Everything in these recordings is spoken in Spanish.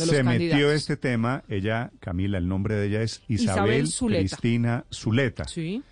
De los Se metió este tema, ella, Camila, el nombre de ella es Isabel, Isabel Zuleta. Cristina Zuleta, Sí.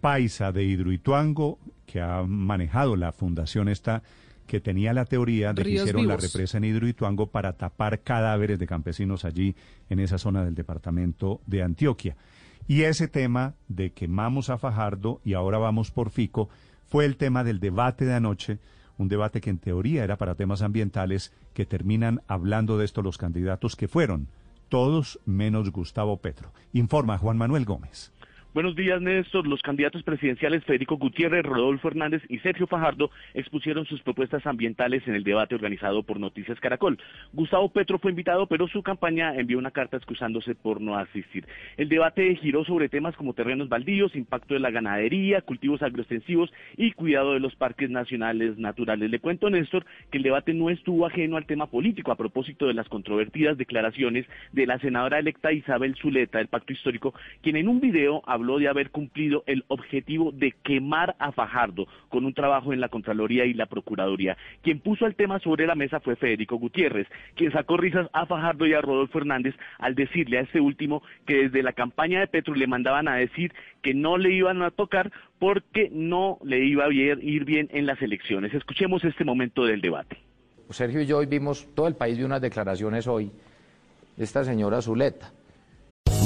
paisa de Hidroituango, que ha manejado la fundación esta, que tenía la teoría de que hicieron la represa en Hidroituango para tapar cadáveres de campesinos allí en esa zona del departamento de Antioquia. Y ese tema de quemamos a Fajardo y ahora vamos por Fico fue el tema del debate de anoche, un debate que en teoría era para temas ambientales, que terminan hablando de esto los candidatos que fueron, todos menos Gustavo Petro. Informa Juan Manuel Gómez. Buenos días, Néstor. Los candidatos presidenciales Federico Gutiérrez, Rodolfo Hernández y Sergio Fajardo expusieron sus propuestas ambientales en el debate organizado por Noticias Caracol. Gustavo Petro fue invitado, pero su campaña envió una carta excusándose por no asistir. El debate giró sobre temas como terrenos baldíos, impacto de la ganadería, cultivos agroextensivos y cuidado de los parques nacionales naturales. Le cuento, Néstor, que el debate no estuvo ajeno al tema político a propósito de las controvertidas declaraciones de la senadora electa Isabel Zuleta del Pacto Histórico, quien en un video habló de haber cumplido el objetivo de quemar a Fajardo con un trabajo en la Contraloría y la Procuraduría. Quien puso el tema sobre la mesa fue Federico Gutiérrez, quien sacó risas a Fajardo y a Rodolfo Hernández al decirle a este último que desde la campaña de Petro le mandaban a decir que no le iban a tocar porque no le iba a ir bien en las elecciones. Escuchemos este momento del debate. Sergio y yo hoy vimos, todo el país vio unas declaraciones hoy de esta señora Zuleta.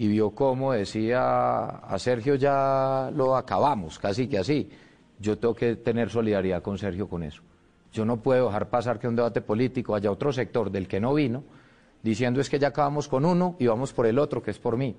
Y vio cómo decía a Sergio ya lo acabamos, casi que así. Yo tengo que tener solidaridad con Sergio con eso. Yo no puedo dejar pasar que un debate político haya otro sector del que no vino, diciendo es que ya acabamos con uno y vamos por el otro, que es por mí.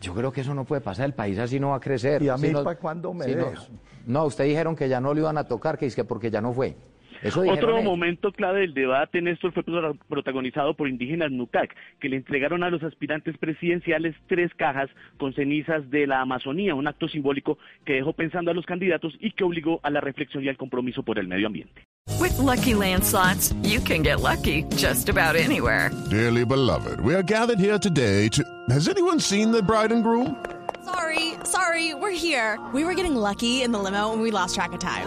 Yo creo que eso no puede pasar, el país así no va a crecer. ¿Y a mí Si no- para cuándo me si no, deja? no, usted dijeron que ya no lo iban a tocar, que es que porque ya no fue. Otro ellos. momento clave del debate, Néstor, fue pro- protagonizado por indígenas Nucac, que le entregaron a los aspirantes presidenciales tres cajas con cenizas de la Amazonía, un acto simbólico que dejó pensando a los candidatos y que obligó a la reflexión y al compromiso por el medio ambiente. With Lucky Land slots, you can get lucky just about anywhere. Dearly beloved, we are gathered here today to. Has anyone seen the bride and groom? Sorry, sorry, we're here. We were getting lucky in the limo and we lost track of time.